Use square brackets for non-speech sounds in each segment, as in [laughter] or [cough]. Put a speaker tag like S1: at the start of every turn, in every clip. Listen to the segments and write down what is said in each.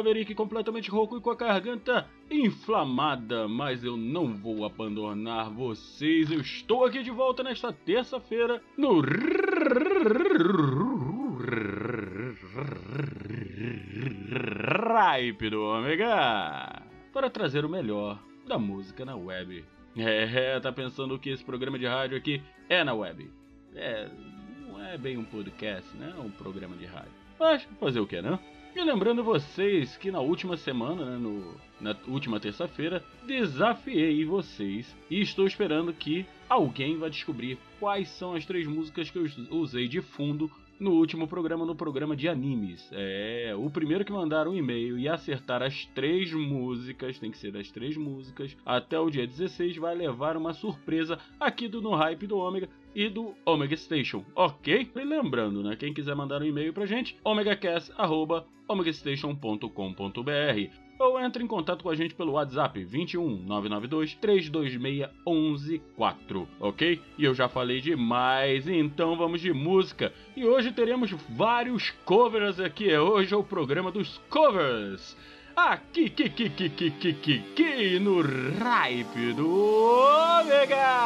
S1: Maverick, completamente rouco e com a garganta inflamada, mas eu não vou abandonar vocês. Eu estou aqui de volta nesta terça-feira no Ripe do Ômega para trazer o melhor da música na web. É, tá pensando que esse programa de rádio aqui é na web? É, não é bem um podcast, né? É um programa de rádio. Mas fazer o que, né? E lembrando vocês que na última semana, né, no, na última terça-feira, desafiei vocês e estou esperando que alguém vá descobrir quais são as três músicas que eu usei de fundo no último programa, no programa de animes. É, o primeiro que mandar um e-mail e acertar as três músicas, tem que ser as três músicas, até o dia 16 vai levar uma surpresa aqui do No Hype do Ômega e do Omega Station, ok? E lembrando, né, quem quiser mandar um e-mail pra gente, omegacast.omegastation.com.br ou entre em contato com a gente pelo WhatsApp 21 992 326 114, ok? E eu já falei demais, então vamos de música. E hoje teremos vários covers aqui. Hoje é o programa dos covers. Aqui, que, que, que, que, que, que, que, no Ripe do Ômega!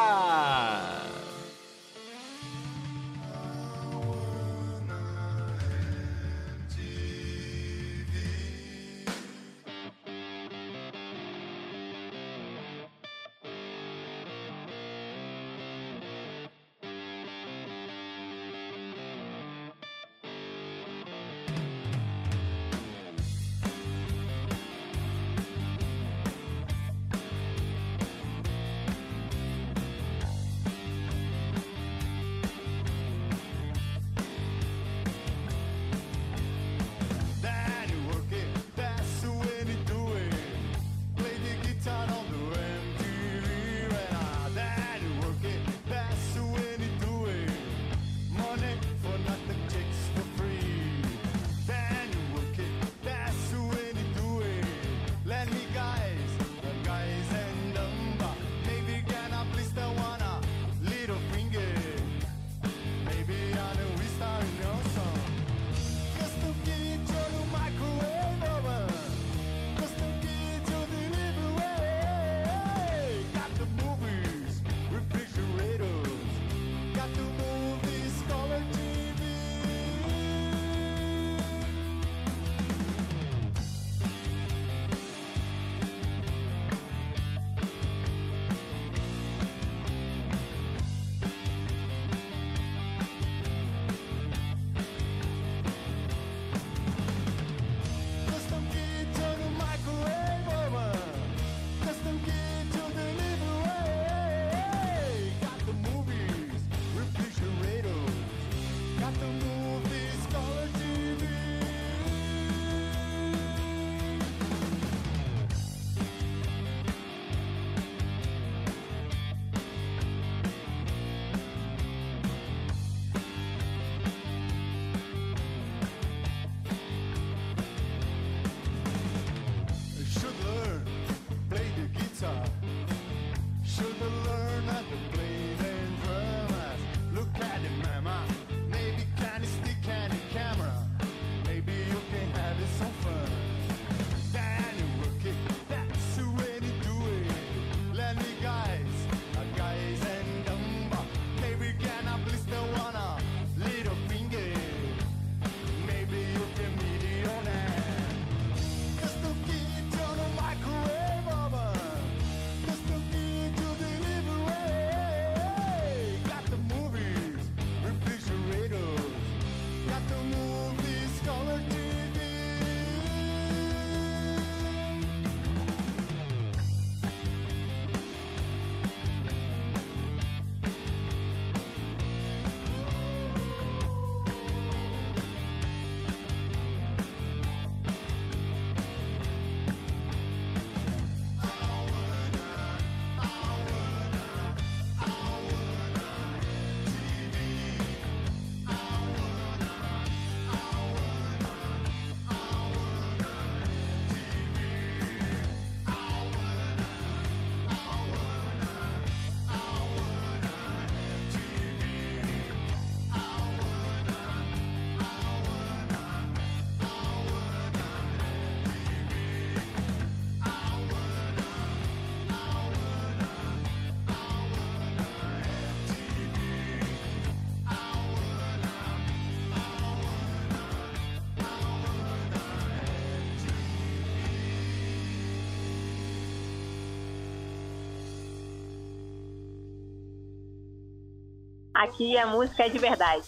S2: Aqui a música é de verdade.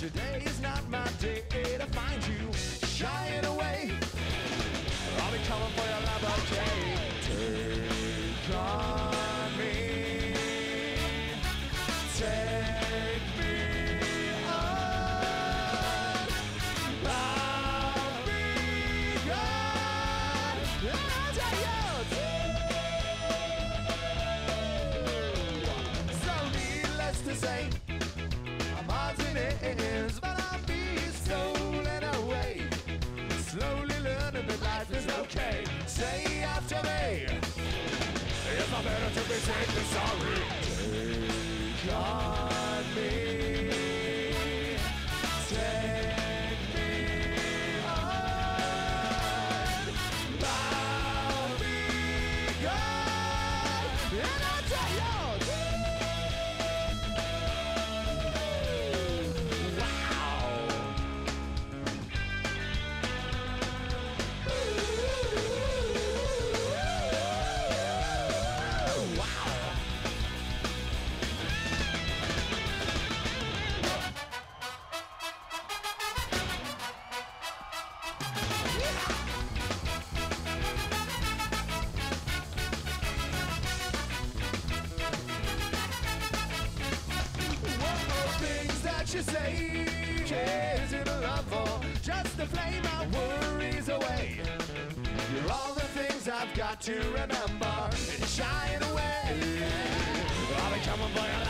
S3: Today is not my day to be safe than sorry. Take on me. You say? Is it a love or just to flame my worries away? You're all the things I've got to remember and shying away. I'll be coming for your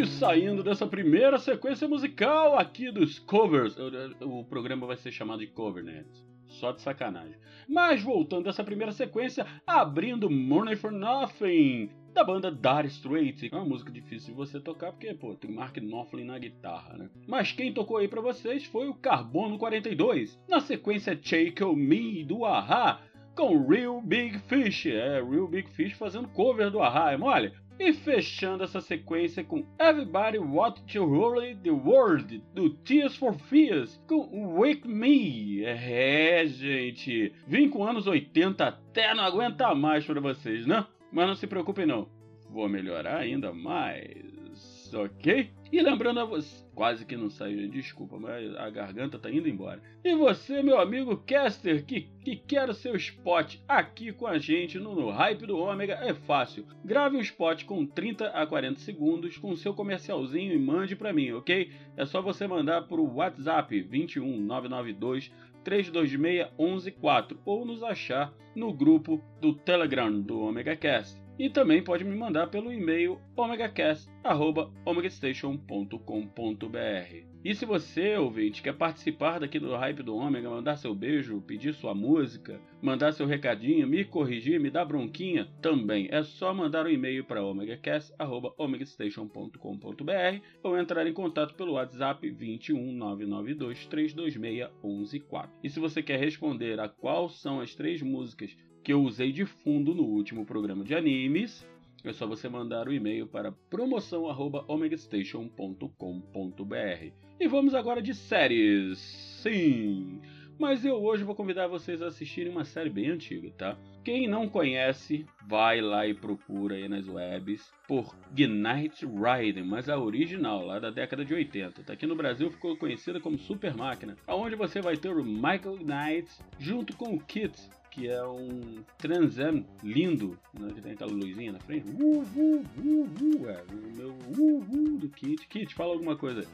S1: E saindo dessa primeira sequência musical aqui dos covers, o, programa vai ser chamado de Covernet. Só de sacanagem. Mas voltando dessa primeira sequência, abrindo Money for Nothing, da banda Dire Straits. É uma música difícil de você tocar porque, pô, tem Mark Knopfler na guitarra, né? Mas quem tocou aí pra vocês foi o Carbono 42. Na sequência, Shake Me, do Ahá, com Real Big Fish. É, Real Big Fish fazendo cover do Ahá, é mole? E fechando essa sequência com Everybody Want to Rule the World, do Tears for Fears, com Wake Me. É, gente, vim com anos 80 até não aguentar mais pra vocês, né? Mas não se preocupem não, vou melhorar ainda mais, ok? E lembrando a você, quase que não saiu, desculpa, mas a garganta tá indo embora. E você, meu amigo Caster, que, que quer o seu spot aqui com a gente no, no Hype do Ômega, é fácil. Grave um spot com 30 a 40 segundos com seu comercialzinho e mande para mim, ok? É só você mandar pro WhatsApp 21 992 326 114 ou nos achar no grupo do Telegram do Omega Cast. E também pode me mandar pelo e-mail omegacast.omegastation.com.br. E se você, ouvinte, quer participar daqui do Hype do Ômega, mandar seu beijo, pedir sua música, mandar seu recadinho, me corrigir, me dar bronquinha, também é só mandar um e-mail para omegastation.com.br ou entrar em contato pelo WhatsApp 21 992 326 114. E se você quer responder a quais são as três músicas que eu usei de fundo no último programa de animes, é só você mandar o um e-mail para promoção@omegastation.com.br. E vamos agora de séries. Sim, mas eu hoje vou convidar vocês a assistirem uma série bem antiga, tá? Quem não conhece, vai lá e procura aí nas webs por Knight Riding, mas a original, lá da década de 80. Tá aqui no Brasil ficou conhecida como Super Máquina, onde você vai ter o Michael Knight junto com o Kit, que é um Trans Am lindo, né, que tem aquela luzinha na frente. Uh, uh, uh, uh, é, o meu uh, uh do Kit. Kit, fala alguma coisa.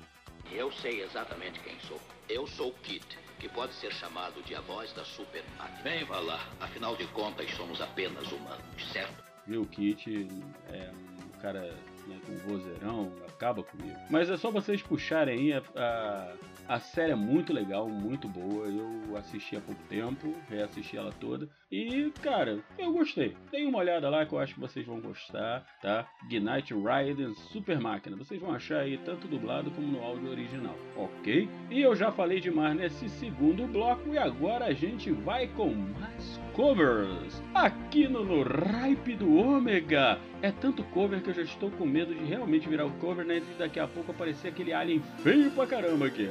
S4: Eu sei exatamente quem sou. Eu sou Kit, que pode ser chamado de a voz da super máquina. Bem, vá lá. Afinal de contas, somos apenas humanos, certo?
S1: Viu, o Kit é um cara né, com vozeirão, acaba comigo. Mas é só vocês puxarem aí a, a, a série é muito legal, muito boa. Eu assisti há pouco tempo, reassisti ela toda. E, cara, eu gostei. Dêem uma olhada lá que eu acho que vocês vão gostar, tá? Knight Raiden Super Máquina. Vocês vão achar aí tanto dublado como no áudio original, ok? E eu já falei demais nesse segundo bloco e agora a gente vai com mais covers. Aqui no, no Ripe do Ômega. É tanto cover que eu já estou com medo de realmente virar o cover, né? E daqui a pouco aparecer aquele alien feio pra caramba aqui.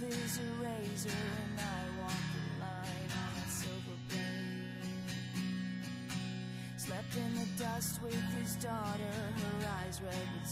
S5: Love is a razor and I walk the line on a silver blade. Slept in the dust with his daughter, her eyes red with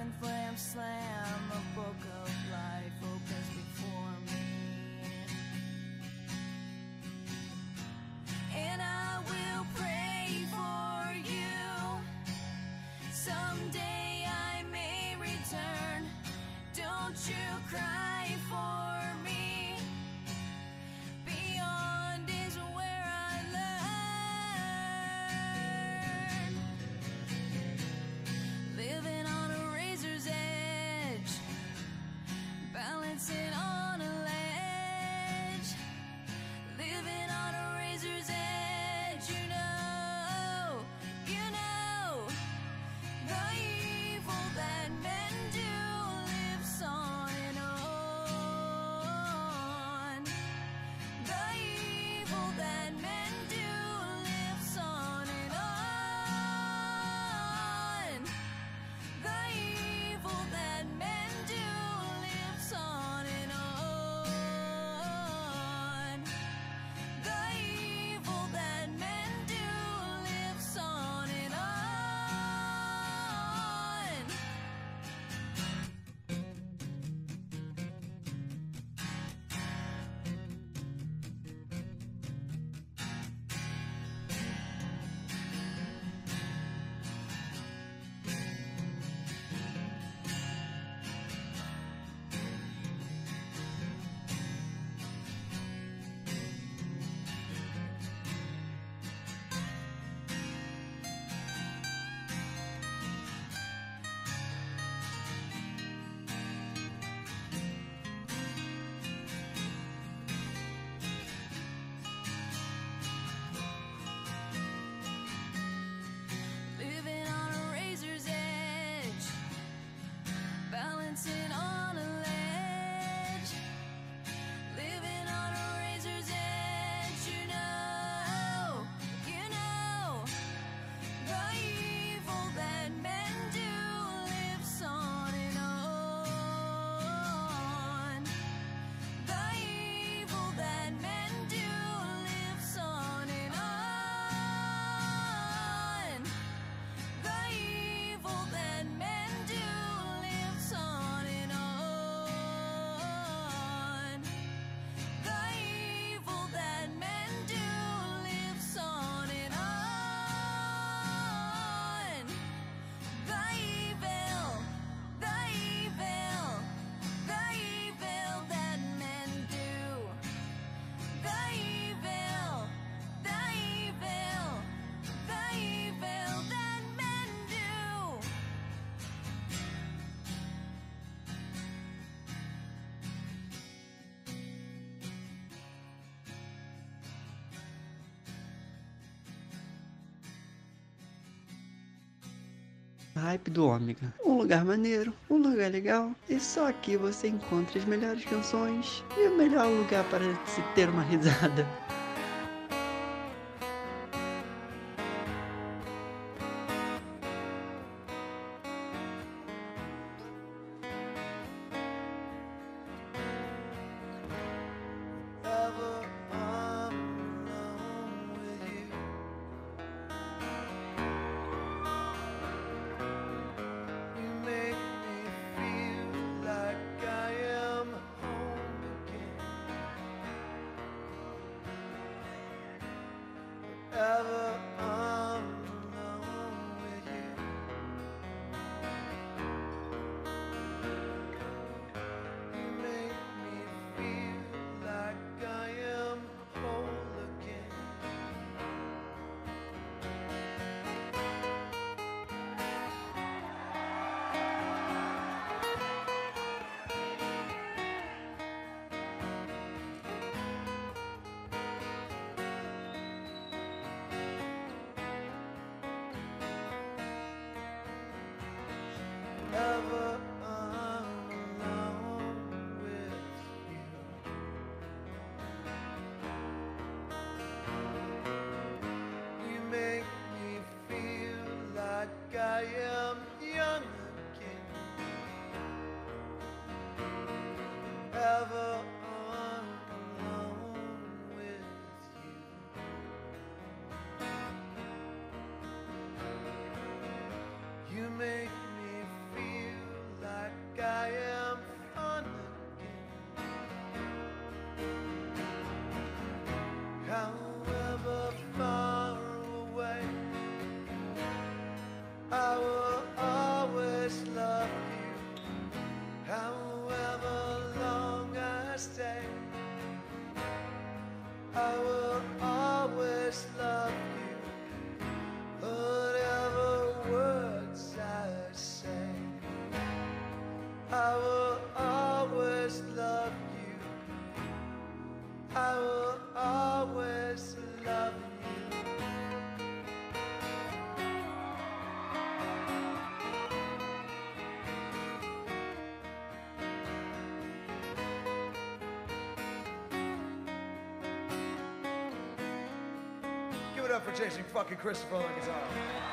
S5: and flam slam.
S6: Hype do Ômega. Um lugar maneiro, um lugar legal, e só aqui você encontra as melhores canções e o melhor lugar para se ter uma [laughs] risada.
S7: I am young again. Ever alone with you. You make it up for Jason fucking Christopher on guitar.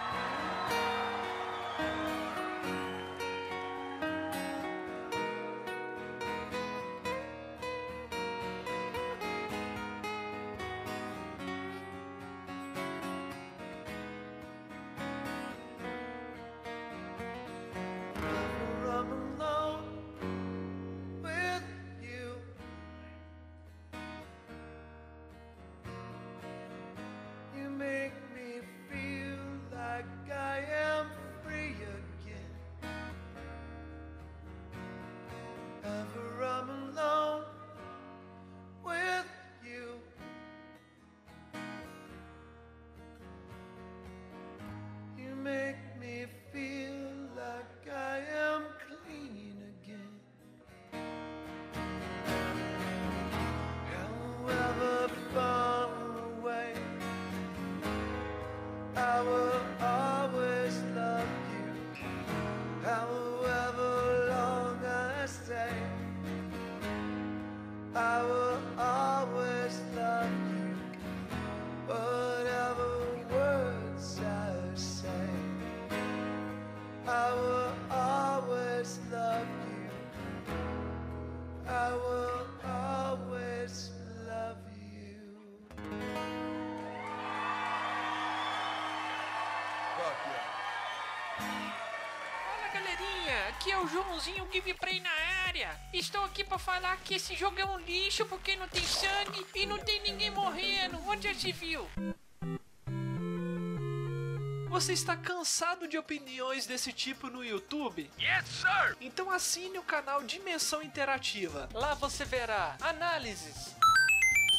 S8: O Joãozinho Gameplay na área. Estou aqui pra falar que esse jogo é um lixo porque não tem sangue e não tem ninguém morrendo. Onde já se viu? Você está cansado de opiniões desse tipo no YouTube? Yes, sir! Então assine o canal Dimensão Interativa. Lá você verá análises,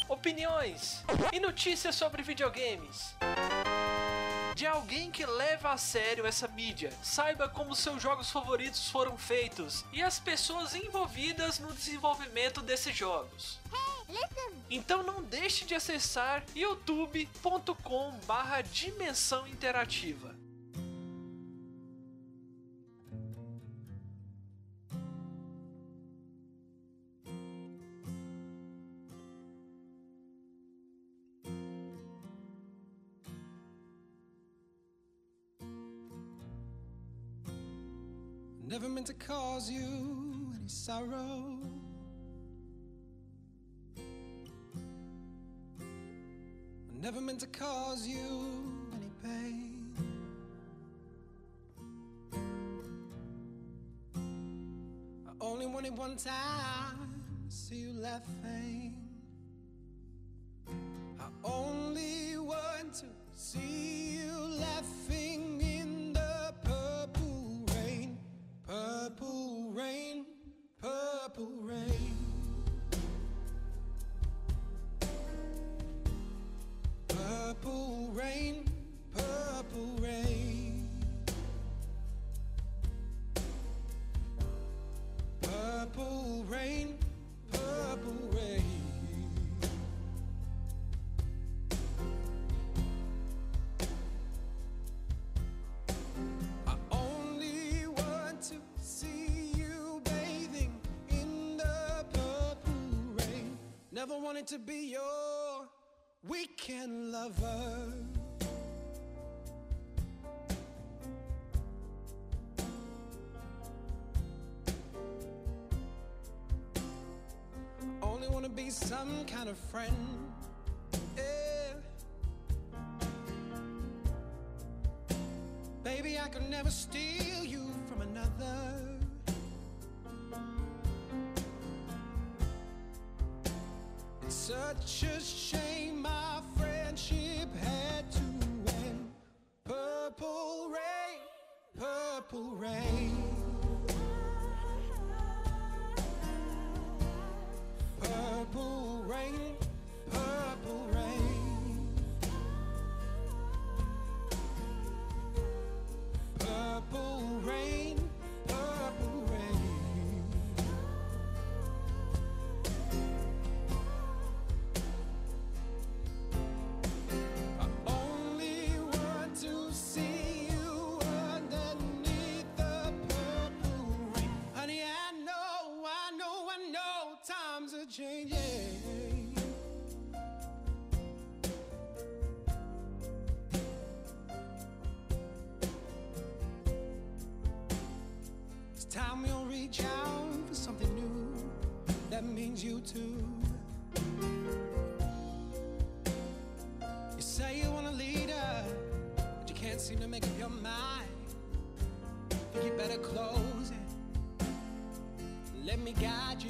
S8: opiniões e notícias sobre videogames. De alguém que leva a sério essa mídia, saiba como seus jogos favoritos foram feitos e as pessoas envolvidas no desenvolvimento desses jogos. Então não deixe de acessar youtube.com barra dimensão interativa.
S9: Cause you any sorrow. I never meant to cause you any pain. I only wanted one time to see you laughing. I only want to see Never wanted to be your weekend lover. Only want to be some kind of friend. Yeah. Baby, I could never steal Just. Time you'll reach out for something new that means you too. You say you want a leader, but you can't seem to make up your mind. Think you better close it. Let me guide you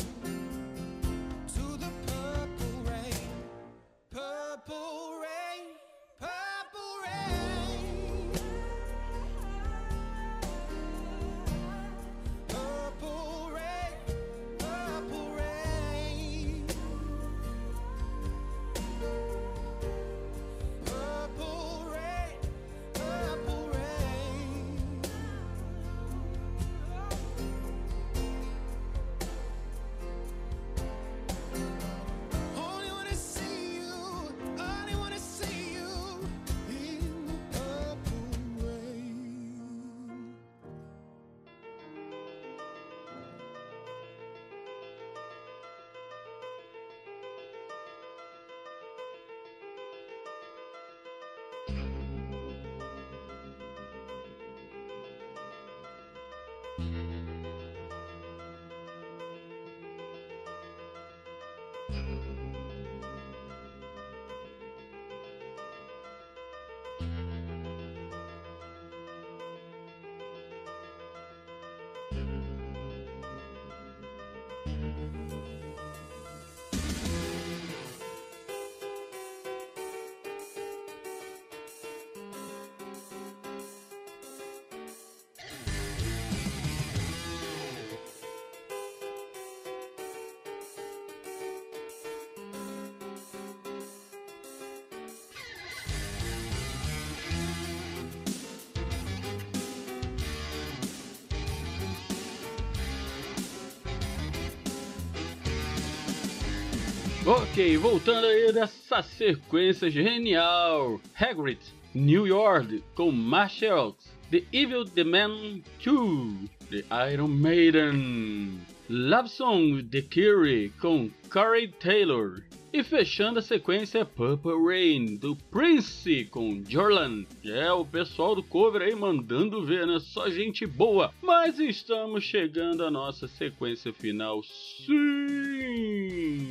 S1: Ok, voltando aí dessa sequência genial. Hagrid, New York, com Marshalls, The Evil The Man 2, The Iron Maiden. Love Song The Curie com Corey Taylor. E fechando a sequência Purple Rain do Prince com Jorlan. É, o pessoal do cover aí mandando ver, né? Só gente boa. Mas estamos chegando à nossa sequência final. Sim!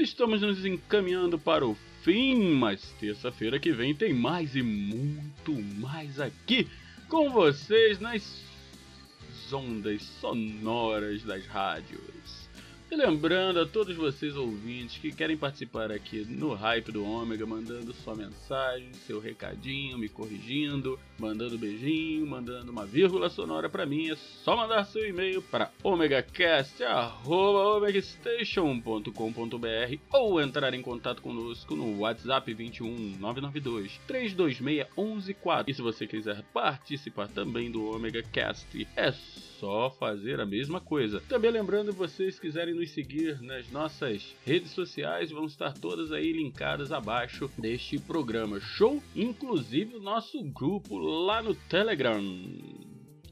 S1: Estamos nos encaminhando para o fim, mas terça-feira que vem tem mais e muito mais aqui com vocês nas ondas sonoras das rádios. E lembrando a todos vocês ouvintes que querem participar aqui no Hype do Ômega, mandando sua mensagem, seu recadinho, me corrigindo, mandando beijinho, mandando uma vírgula sonora para mim, é só mandar seu e-mail para omegastation.com.br ou entrar em contato conosco no WhatsApp 21 992 326 114. E se você quiser participar também do Omega Cast, é só fazer a mesma coisa. Também lembrando, vocês quiserem nos seguir nas nossas redes sociais, vão estar todas aí linkadas abaixo deste programa. Show? Inclusive o nosso grupo lá no Telegram.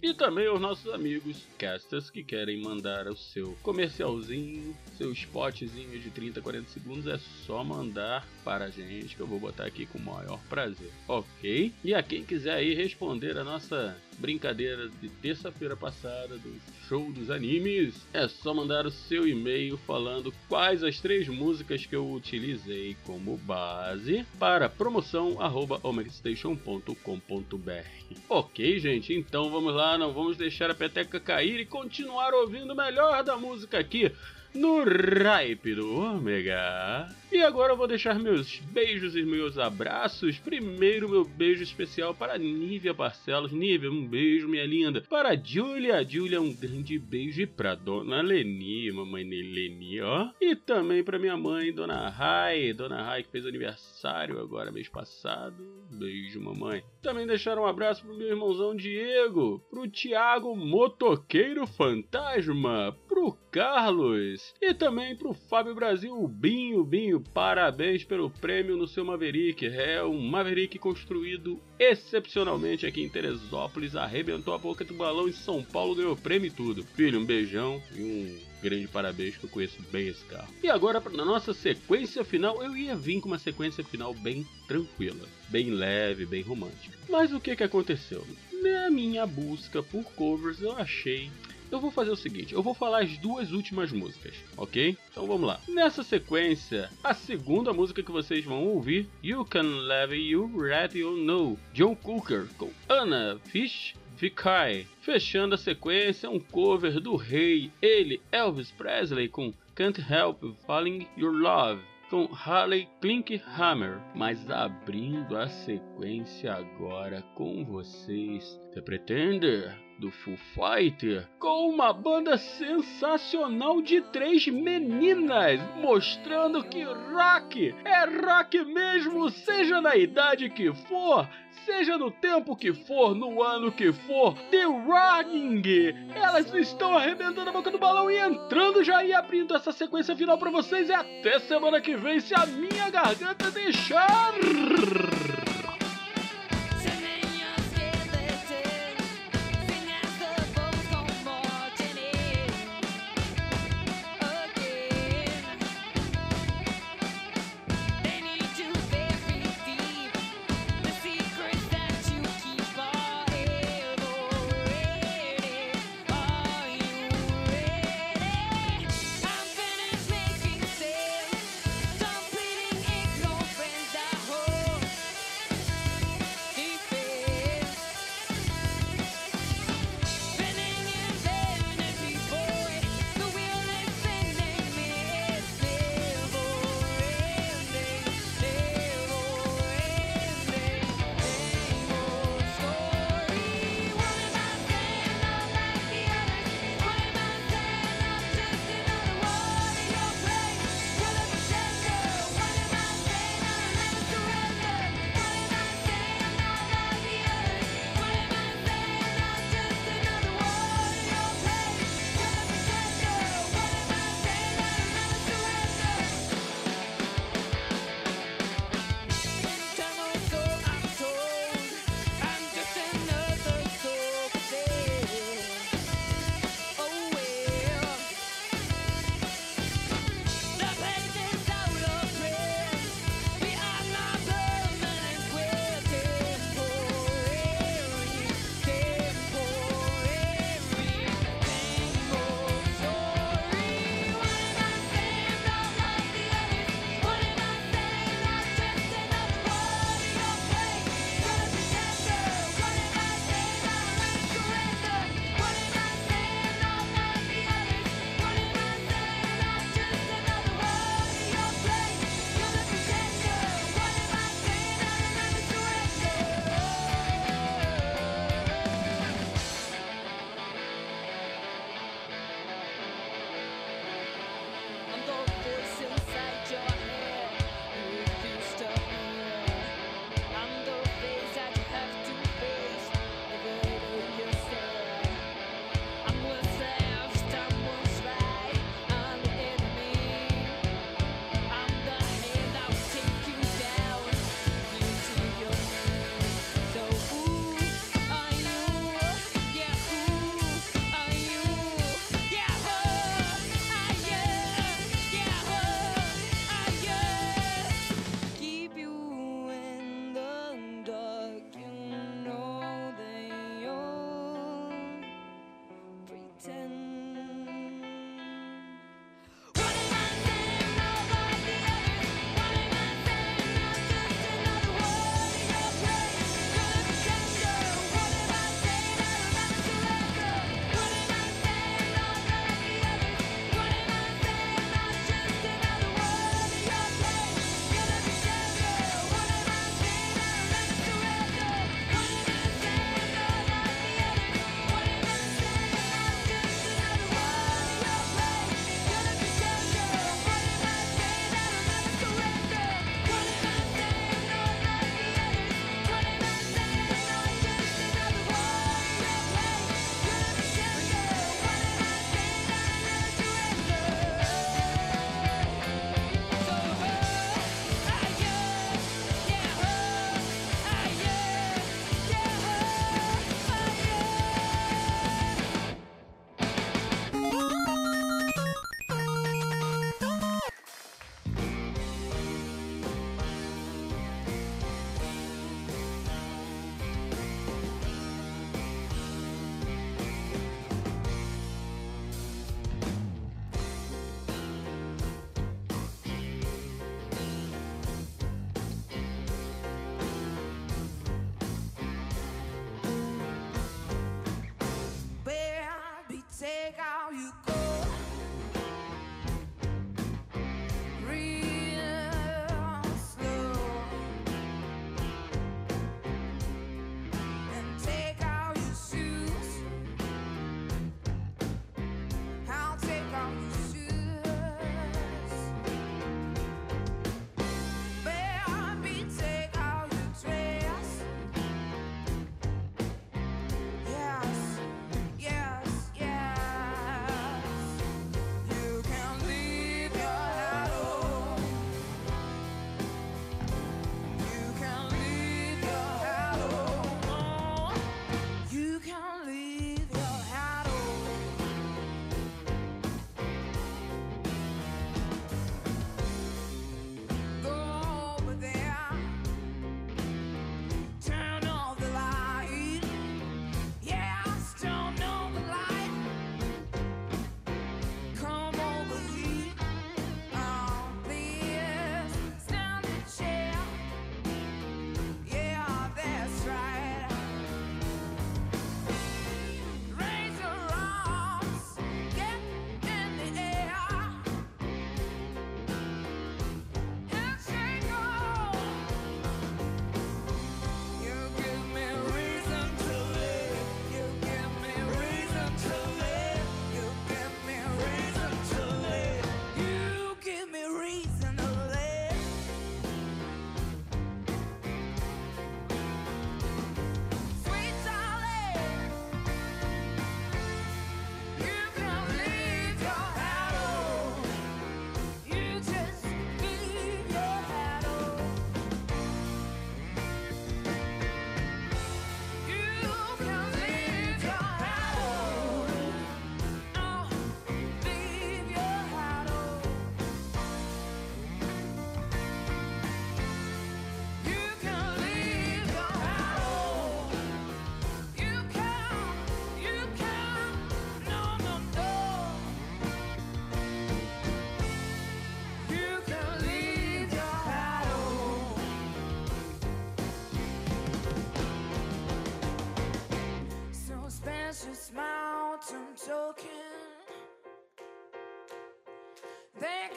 S1: E também aos nossos amigos casters que querem mandar o seu comercialzinho, seu spotzinho de 30, 40 segundos, é só mandar para a gente que eu vou botar aqui com o maior prazer, ok? E a quem quiser aí responder a nossa brincadeira de terça-feira passada do show dos animes, é só mandar o seu e-mail falando quais as três músicas que eu utilizei como base para promoção arroba omegastation.com.br. Ok, gente, então vamos lá, não vamos deixar a peteca cair e continuar ouvindo o melhor da música aqui no Ripe do Ômega. E agora eu vou deixar meus beijos e meus abraços. Primeiro, meu beijo especial para Nívia Barcelos. Nívia, um beijo, minha linda. Para Júlia, Júlia, um grande beijo. E para Dona Leni, mamãe Leni, ó. E também para minha mãe, Dona Rai. Dona Rai, que fez aniversário agora mês passado. Beijo, mamãe. Também deixar um abraço pro meu irmãozão Diego. Pro Tiago Motoqueiro Fantasma. Pro Carlos. E também pro Fábio Brasil, Binho, Binho parabéns pelo prêmio no seu Maverick. É um Maverick construído excepcionalmente aqui em Teresópolis. Arrebentou a boca do balão em São Paulo, ganhou prêmio e tudo. Filho, um beijão e um grande parabéns que eu conheço bem esse carro. E agora, na nossa sequência final, eu ia vir com uma sequência final bem tranquila, bem leve, bem romântica. Mas o que, que aconteceu? Na minha busca por covers, eu achei eu vou fazer o seguinte, eu vou falar as duas últimas músicas, ok? Então vamos lá. Nessa sequência, a segunda música que vocês vão ouvir, You Can Love You Ready or No, John Cooker com Anna Fish Vikai. Fechando a sequência, um cover do rei, ele, Elvis Presley, com Can't Help Falling Your Love com Harley Klinkhammer, mas abrindo a sequência agora com vocês, The Pretender do Foo Fighter, com uma banda sensacional de três meninas, mostrando que rock é rock mesmo, seja na idade que for, seja no tempo que for, no ano que for. The Running, elas estão arrebentando a boca do balão e entrando já e abrindo essa sequência final para vocês. E até semana que vem, se a minha garganta deixar.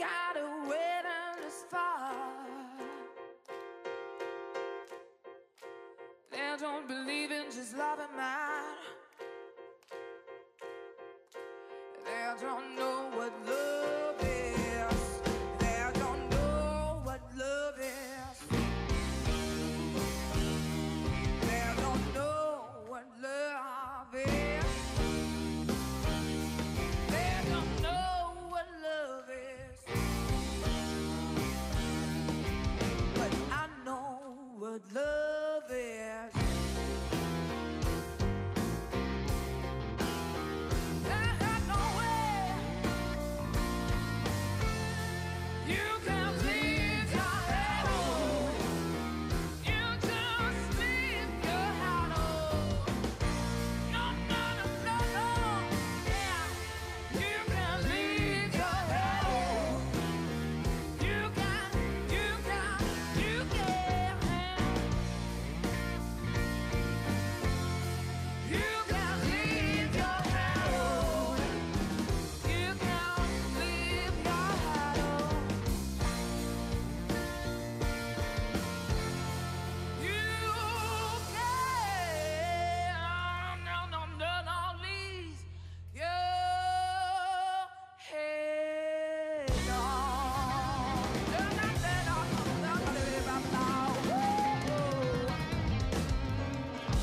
S5: gotta wait this far. They don't believe in just loving mine. They don't know what love.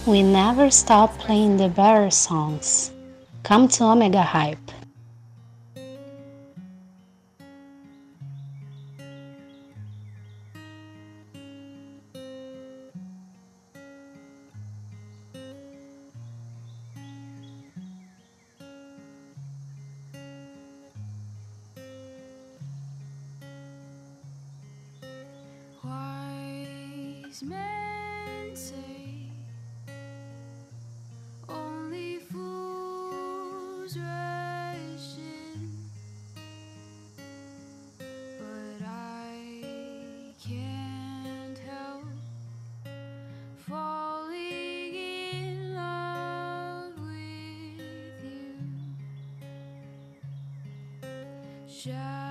S10: We never stop playing the better songs. Come to Omega Hype.
S5: Wise men say Yeah.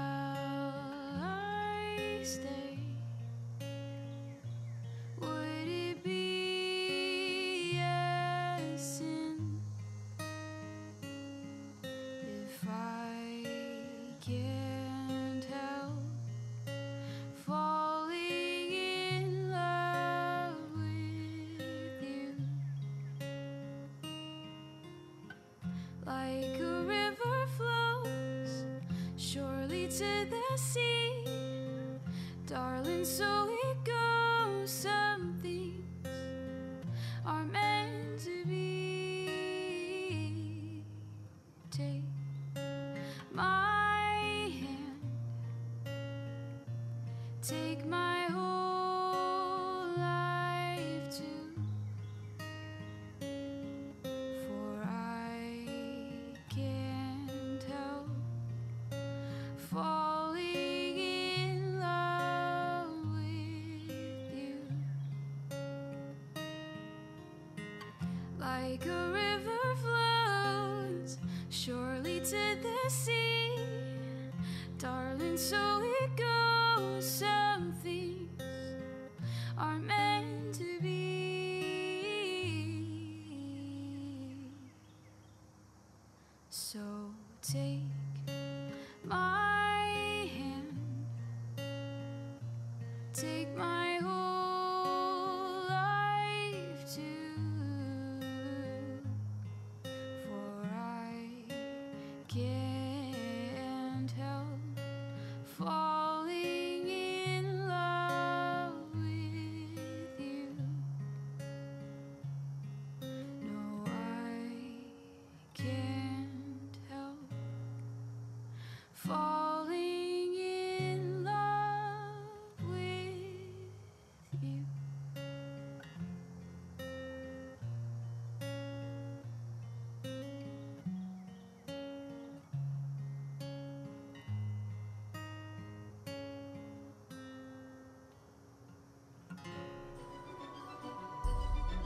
S5: see, darling, so like a river flows surely to the sea, darling. So.